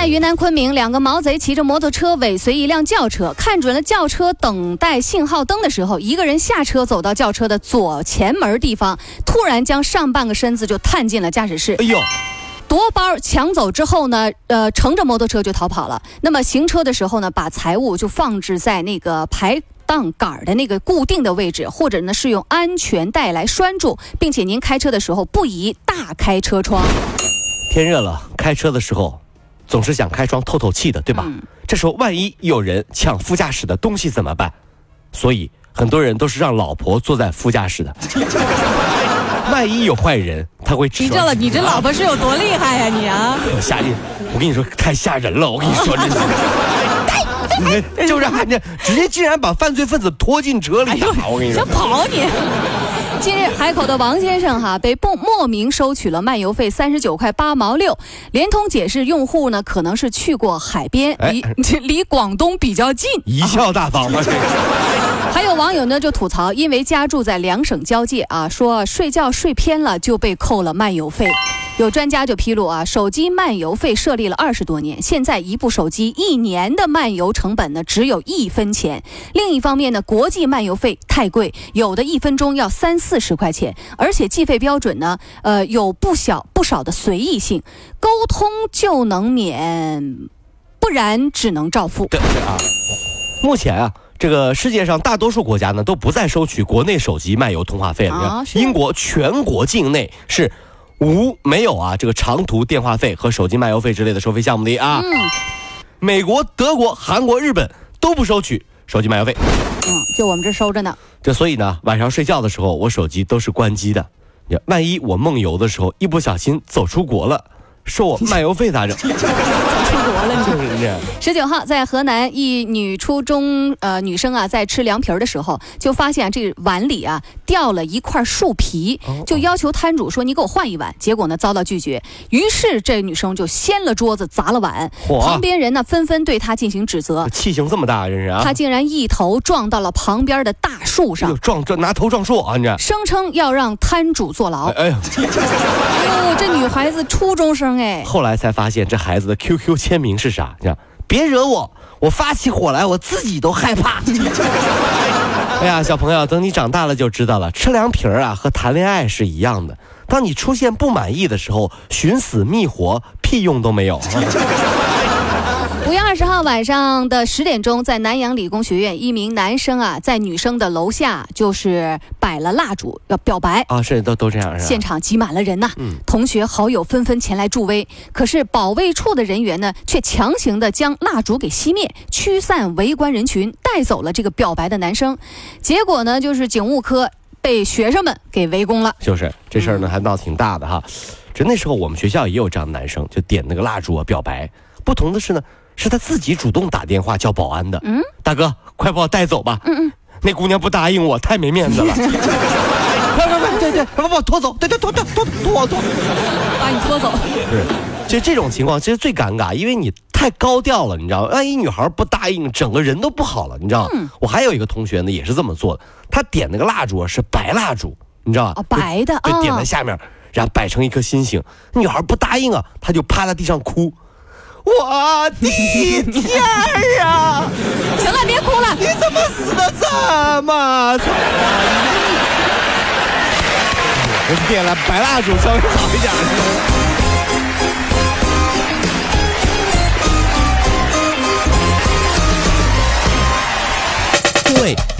在云南昆明，两个毛贼骑着摩托车尾随一辆轿车，看准了轿车等待信号灯的时候，一个人下车走到轿车的左前门地方，突然将上半个身子就探进了驾驶室。哎呦，夺包抢走之后呢，呃，乘着摩托车就逃跑了。那么行车的时候呢，把财物就放置在那个排档杆儿的那个固定的位置，或者呢是用安全带来拴住，并且您开车的时候不宜大开车窗。天热了，开车的时候总是想开窗透透气的，对吧？这时候万一有人抢副驾驶的东西怎么办？所以很多人都是让老婆坐在副驾驶的。万一有坏人，他会指你这了，你这老婆是有多厉害呀、你啊！我吓人！我跟你说，太吓人了！我跟你说，这 就是啊你直接竟然把犯罪分子拖进车里打！我跟你说想，跑你！近日，海口的王先生哈被不莫名收取了漫游费三十九块八毛六，联通解释用户呢可能是去过海边，哎离 离广东比较近。贻笑大方吧，这个。还有网友呢就吐槽，因为家住在两省交界啊，说睡觉睡偏了就被扣了漫游费。有专家就披露啊，手机漫游费设立了二十多年，现在一部手机一年的漫游成本呢只有一分钱。另一方面呢，国际漫游费太贵，有的一分钟要三四十块钱，而且计费标准呢，呃，有不小不少的随意性，沟通就能免，不然只能照付。对对啊，目前啊，这个世界上大多数国家呢都不再收取国内手机漫游通话费了。啊英国全国境内是无没有啊这个长途电话费和手机漫游费之类的收费项目的啊。嗯美国、德国、韩国、日本都不收取手机漫游费。嗯，就我们这收着呢。这所以呢，晚上睡觉的时候，我手机都是关机的。你看万一我梦游的时候一不小心走出国了，收我漫游费咋整？出国了你。就是这样。十九号，在河南，一女初中呃女生啊，在吃凉皮儿的时候，就发现这碗里啊掉了一块树皮，就要求摊主说：“你给我换一碗。”结果呢，遭到拒绝。于是这女生就掀了桌子，砸了碗。旁边人呢，纷纷对她进行指责。气性这么大，真是啊！她竟然一头撞到了旁边的大树又上，撞撞拿头撞树啊！你这，声称要让摊主坐牢。哎呦，这女孩子初中生哎，后来才发现这孩子的 QQ 签名是啥？别惹我，我发起火来我自己都害怕。哎呀，小朋友，等你长大了就知道了，吃凉皮儿啊和谈恋爱是一样的。当你出现不满意的时候，寻死觅活屁用都没有。五月二十号晚上的十点钟，在南阳理工学院，一名男生啊，在女生的楼下就是摆了蜡烛要表白。啊，是都都这样是吧？现场挤满了人呐、嗯同学好友纷纷前来助威，可是保卫处的人员呢，却强行的将蜡烛给熄灭，驱散围观人群，带走了这个表白的男生。结果呢，就是警务科被学生们给围攻了。就是这事儿呢，还闹挺大的哈。这那时候我们学校也有这样的男生，就点那个蜡烛啊表白。不同的是呢，是他自己主动打电话叫保安的。嗯，大哥，快把我带走吧。嗯嗯，那姑娘不答应我，太没面子了。快 快快，对对，快把我拖走，对对拖拖拖拖我拖。把你拖走。是，其实这种情况其实最尴尬，因为你太高调了，你知道吗？万一女孩不答应，整个人都不好了，你知道吗？我还有一个同学呢，也是这么做的，他点那个蜡烛啊是白蜡烛，你知道吧？哦白的对，啊点在下面，然后摆成一颗心形。女孩不答应啊，他就趴在地上哭。我的天儿啊！行了，别哭了。你怎么死的这么惨？我点了白蜡烛，稍微好一点。各位，如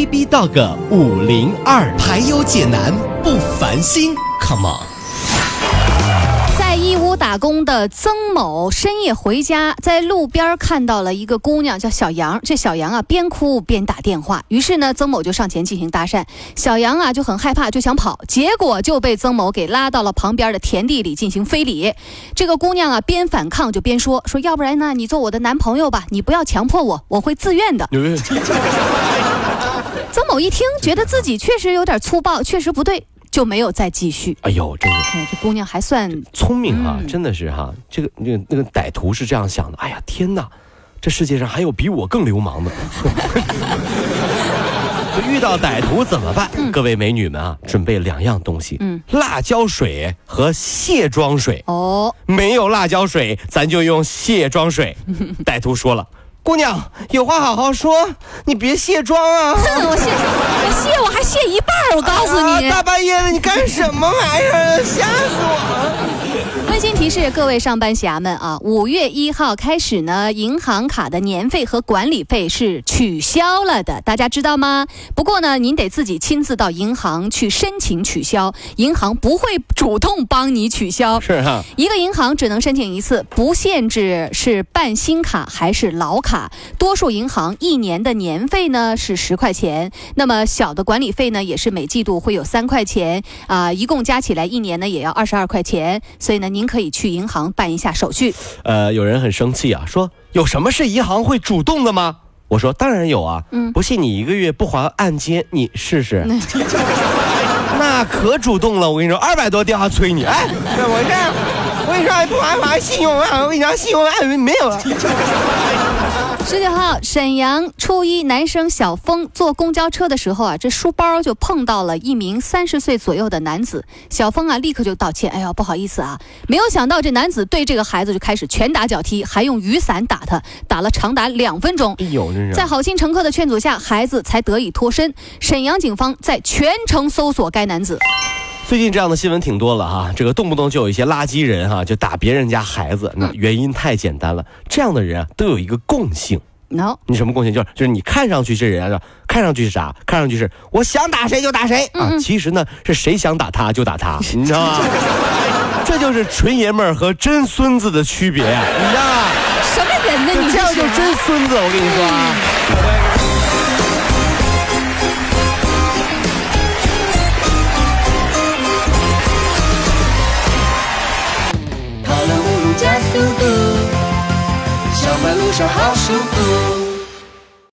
B B Dog 五零二，排忧解难不烦心，Come on。在义乌打工的曾某深夜回家，在路边看到了一个姑娘，叫小杨。这小杨啊，边哭边打电话。于是呢，曾某就上前进行搭讪。小杨啊，就很害怕，就想跑，结果就被曾某给拉到了旁边的田地里进行非礼。这个姑娘啊，边反抗就边说：“说要不然呢，你做我的男朋友吧，你不要强迫我，我会自愿的。”曾某一听，觉得自己确实有点粗暴，确实不对。就没有再继续。哎呦，这姑娘还算聪明啊，真的是哈。这个那个那个歹徒是这样想的。哎呀，天哪，这世界上还有比我更流氓的。遇到歹徒怎么办？各位美女们啊，准备两样东西：嗯，辣椒水和卸妆水。哦，没有辣椒水，咱就用卸妆水。歹徒说了。姑娘，有话好好说，你别卸妆啊！我卸，我卸，我还卸一半我告诉你，大半夜的你干什么玩意儿？吓死我！温馨提示各位上班侠们啊，五月一号开始呢，银行卡的年费和管理费是取消了的，大家知道吗？不过呢，您得自己亲自到银行去申请取消，银行不会主动帮你取消。是哈，一个银行只能申请一次，不限制是办新卡还是老卡。多数银行一年的年费呢是十块钱，那么小的管理费呢也是每季度会有三块钱啊，一共加起来一年呢也要二十二块钱。所以呢，您。可以去银行办一下手续。呃，有人很生气啊，说有什么是银行会主动的吗？我说当然有啊。嗯，不信你一个月不还按揭，你试试。那可主动了，我跟你说，二百多电话催你。哎，我这，我跟你说，不还还信用啊，我跟你说，信用啊没有了。十九号，沈阳初一男生小峰坐公交车的时候啊，这书包就碰到了一名三十岁左右的男子。小峰啊，立刻就道歉，哎呀，不好意思啊。没有想到这男子对这个孩子就开始拳打脚踢，还用雨伞打他，打了长达两分钟。哎呦，在好心乘客的劝阻下，孩子才得以脱身。沈阳警方在全城搜索该男子。最近这样的新闻挺多了哈，这个动不动就有一些垃圾人哈，就打别人家孩子，那原因太简单了。这样的人啊，都有一个共性。no，你什么共性？就是就是你看上去这人啊，看上去是啥？看上去是我想打谁就打谁啊。其实呢，是谁想打他就打他，你知道吗？这就是纯爷们儿和真孙子的区别呀，你知道吗？什么人呢？你这样就真孙子，我跟你说啊。your heart.